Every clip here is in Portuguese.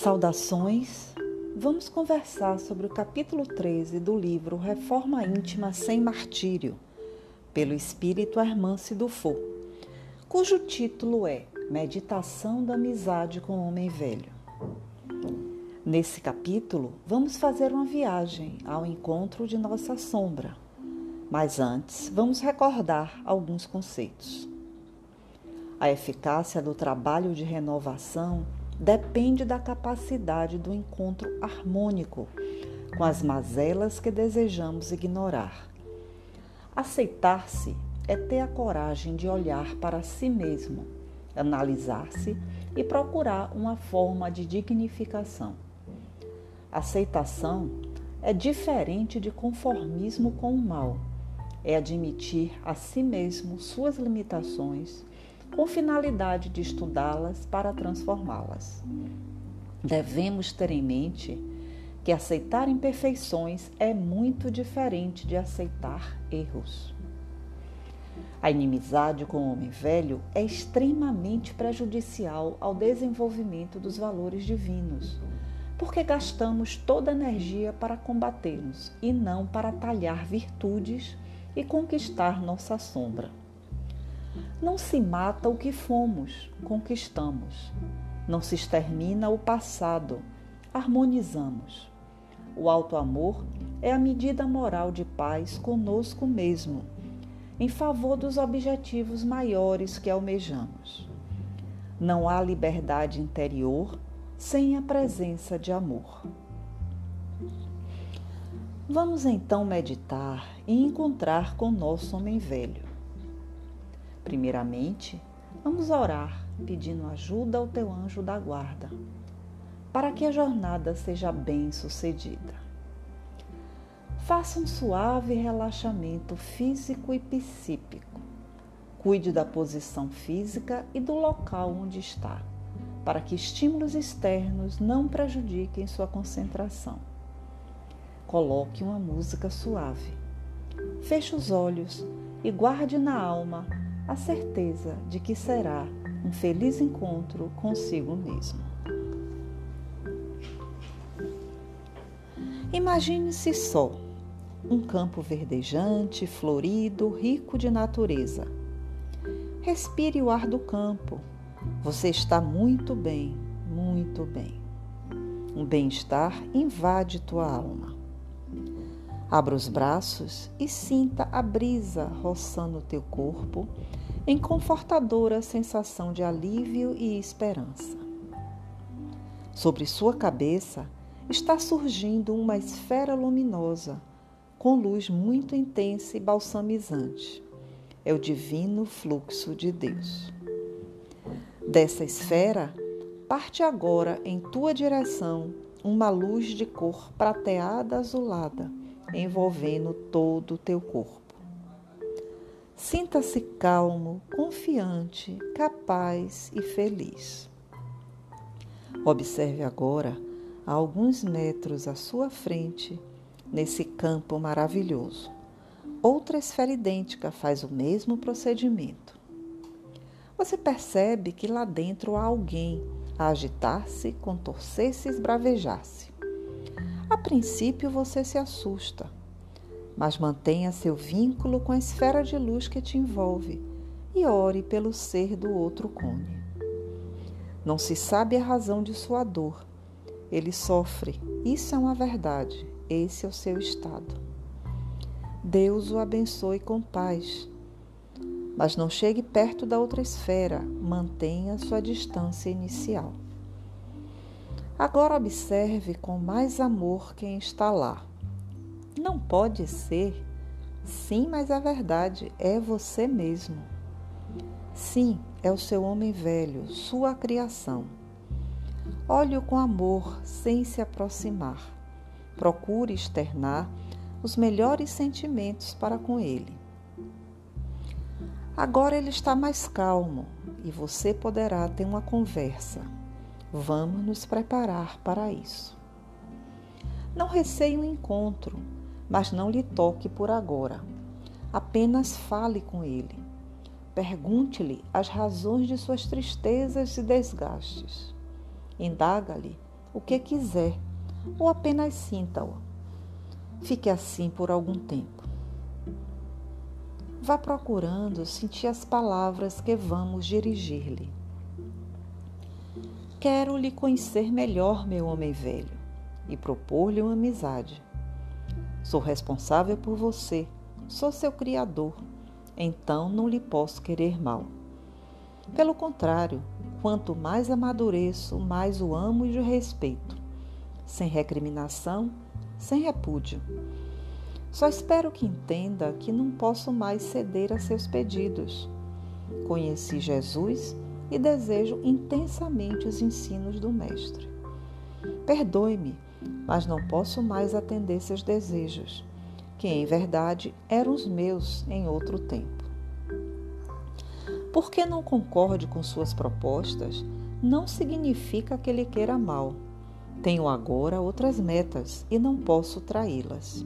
Saudações! Vamos conversar sobre o capítulo 13 do livro Reforma Íntima Sem Martírio, pelo espírito Hermance Dufour, cujo título é Meditação da Amizade com o Homem Velho. Nesse capítulo, vamos fazer uma viagem ao encontro de nossa sombra. Mas antes, vamos recordar alguns conceitos. A eficácia do trabalho de renovação depende da capacidade do encontro harmônico com as mazelas que desejamos ignorar. Aceitar-se é ter a coragem de olhar para si mesmo, analisar-se e procurar uma forma de dignificação. Aceitação é diferente de conformismo com o mal. É admitir a si mesmo suas limitações, com finalidade de estudá-las para transformá-las. Devemos ter em mente que aceitar imperfeições é muito diferente de aceitar erros. A inimizade com o homem velho é extremamente prejudicial ao desenvolvimento dos valores divinos porque gastamos toda a energia para combatê-los e não para talhar virtudes e conquistar nossa sombra. Não se mata o que fomos, conquistamos. Não se extermina o passado, harmonizamos. O alto amor é a medida moral de paz conosco mesmo, em favor dos objetivos maiores que almejamos. Não há liberdade interior sem a presença de amor. Vamos então meditar e encontrar com nosso homem velho. Primeiramente, vamos orar pedindo ajuda ao teu anjo da guarda, para que a jornada seja bem sucedida. Faça um suave relaxamento físico e psíquico. Cuide da posição física e do local onde está para que estímulos externos não prejudiquem sua concentração. Coloque uma música suave. Feche os olhos e guarde na alma a certeza de que será um feliz encontro consigo mesmo. Imagine-se só, um campo verdejante, florido, rico de natureza. Respire o ar do campo você está muito bem, muito bem. Um bem-estar invade tua alma. Abra os braços e sinta a brisa roçando teu corpo em confortadora sensação de alívio e esperança. Sobre sua cabeça está surgindo uma esfera luminosa com luz muito intensa e balsamizante. É o divino fluxo de Deus. Dessa esfera, parte agora em tua direção uma luz de cor prateada azulada, envolvendo todo o teu corpo. Sinta-se calmo, confiante, capaz e feliz. Observe agora, a alguns metros à sua frente, nesse campo maravilhoso. Outra esfera idêntica faz o mesmo procedimento você percebe que lá dentro há alguém a agitar-se, contorcer-se e esbravejar-se. A princípio você se assusta, mas mantenha seu vínculo com a esfera de luz que te envolve e ore pelo ser do outro cone. Não se sabe a razão de sua dor. Ele sofre, isso é uma verdade, esse é o seu estado. Deus o abençoe com paz mas não chegue perto da outra esfera, mantenha sua distância inicial. Agora observe com mais amor quem está lá. Não pode ser. Sim, mas é verdade, é você mesmo. Sim, é o seu homem velho, sua criação. Olhe-o com amor, sem se aproximar. Procure externar os melhores sentimentos para com ele. Agora ele está mais calmo e você poderá ter uma conversa. Vamos nos preparar para isso. Não receie um encontro, mas não lhe toque por agora. Apenas fale com ele. Pergunte-lhe as razões de suas tristezas e desgastes. Indaga-lhe o que quiser ou apenas sinta-o. Fique assim por algum tempo. Vá procurando sentir as palavras que vamos dirigir-lhe. Quero lhe conhecer melhor, meu homem velho, e propor-lhe uma amizade. Sou responsável por você, sou seu criador, então não lhe posso querer mal. Pelo contrário, quanto mais amadureço, mais o amo e o respeito, sem recriminação, sem repúdio. Só espero que entenda que não posso mais ceder a seus pedidos. Conheci Jesus e desejo intensamente os ensinos do Mestre. Perdoe-me, mas não posso mais atender seus desejos, que em verdade eram os meus em outro tempo. Porque não concorde com suas propostas, não significa que ele queira mal. Tenho agora outras metas e não posso traí-las.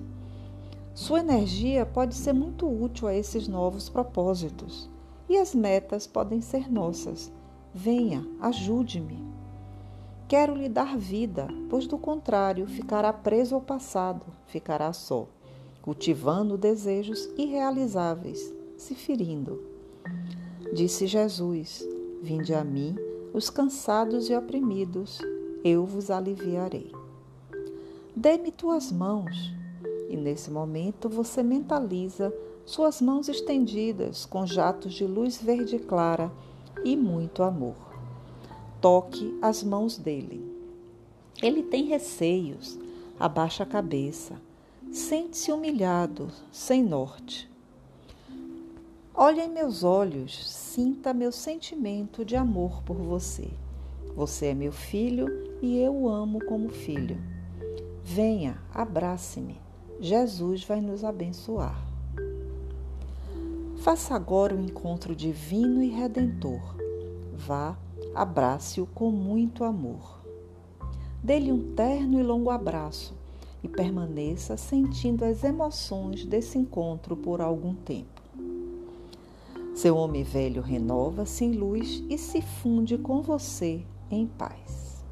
Sua energia pode ser muito útil a esses novos propósitos e as metas podem ser nossas. Venha, ajude-me. Quero lhe dar vida, pois do contrário ficará preso ao passado, ficará só, cultivando desejos irrealizáveis, se ferindo. Disse Jesus: Vinde a mim, os cansados e oprimidos, eu vos aliviarei. Dê-me tuas mãos. E nesse momento você mentaliza suas mãos estendidas com jatos de luz verde clara e muito amor. Toque as mãos dele. Ele tem receios, abaixa a cabeça, sente-se humilhado, sem norte. Olhe em meus olhos, sinta meu sentimento de amor por você. Você é meu filho e eu o amo como filho. Venha, abrace-me. Jesus vai nos abençoar. Faça agora o encontro divino e redentor. Vá, abrace-o com muito amor. Dê-lhe um terno e longo abraço e permaneça sentindo as emoções desse encontro por algum tempo. Seu homem velho renova-se em luz e se funde com você em paz.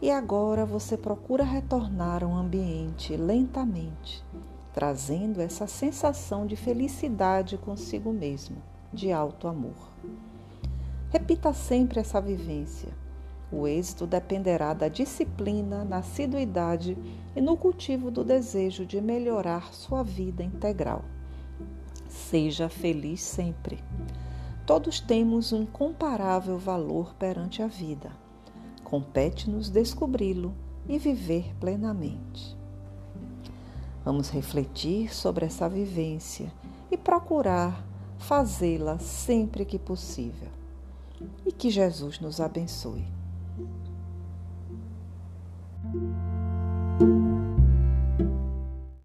E agora você procura retornar ao ambiente lentamente, trazendo essa sensação de felicidade consigo mesmo, de alto amor. Repita sempre essa vivência. O êxito dependerá da disciplina, na assiduidade e no cultivo do desejo de melhorar sua vida integral. Seja feliz sempre. Todos temos um incomparável valor perante a vida. Compete-nos descobri-lo e viver plenamente. Vamos refletir sobre essa vivência e procurar fazê-la sempre que possível. E que Jesus nos abençoe.